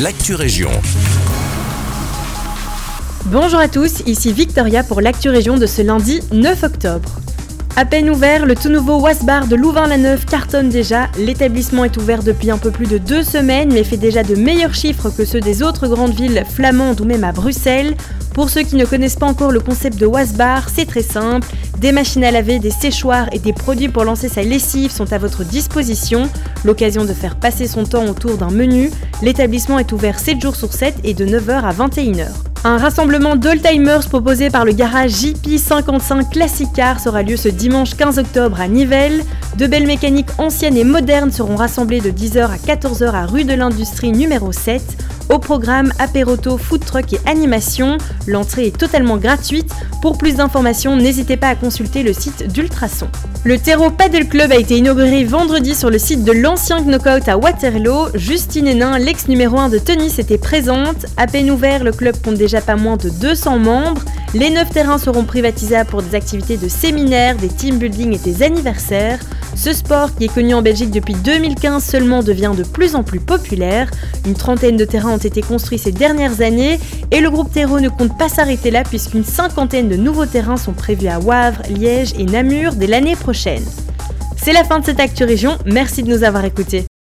l'actu région. Bonjour à tous, ici Victoria pour l'actu région de ce lundi 9 octobre. À peine ouvert, le tout nouveau Wasbar de Louvain-la-Neuve cartonne déjà. L'établissement est ouvert depuis un peu plus de deux semaines, mais fait déjà de meilleurs chiffres que ceux des autres grandes villes flamandes ou même à Bruxelles. Pour ceux qui ne connaissent pas encore le concept de Wasbar, c'est très simple. Des machines à laver, des séchoirs et des produits pour lancer sa lessive sont à votre disposition. L'occasion de faire passer son temps autour d'un menu. L'établissement est ouvert 7 jours sur 7 et de 9h à 21h. Un rassemblement d'oldtimers proposé par le garage JP55 Classic Car sera lieu ce dimanche 15 octobre à Nivelles. De belles mécaniques anciennes et modernes seront rassemblées de 10h à 14h à rue de l'Industrie numéro 7. Au programme apéroto, food truck et animation, l'entrée est totalement gratuite. Pour plus d'informations, n'hésitez pas à consulter le site d'Ultrason. Le Terreau Paddle Club a été inauguré vendredi sur le site de l'ancien Knockout à Waterloo. Justine Hénin, l'ex numéro 1 de tennis, était présente. À peine ouvert, le club compte déjà pas moins de 200 membres. Les 9 terrains seront privatisés pour des activités de séminaires, des team building et des anniversaires. Ce sport, qui est connu en Belgique depuis 2015 seulement, devient de plus en plus populaire. Une trentaine de terrains ont été construits ces dernières années et le groupe Terreau ne compte pas s'arrêter là puisqu'une cinquantaine de nouveaux terrains sont prévus à Wavre, Liège et Namur dès l'année prochaine. C'est la fin de cette Actu Région, merci de nous avoir écoutés.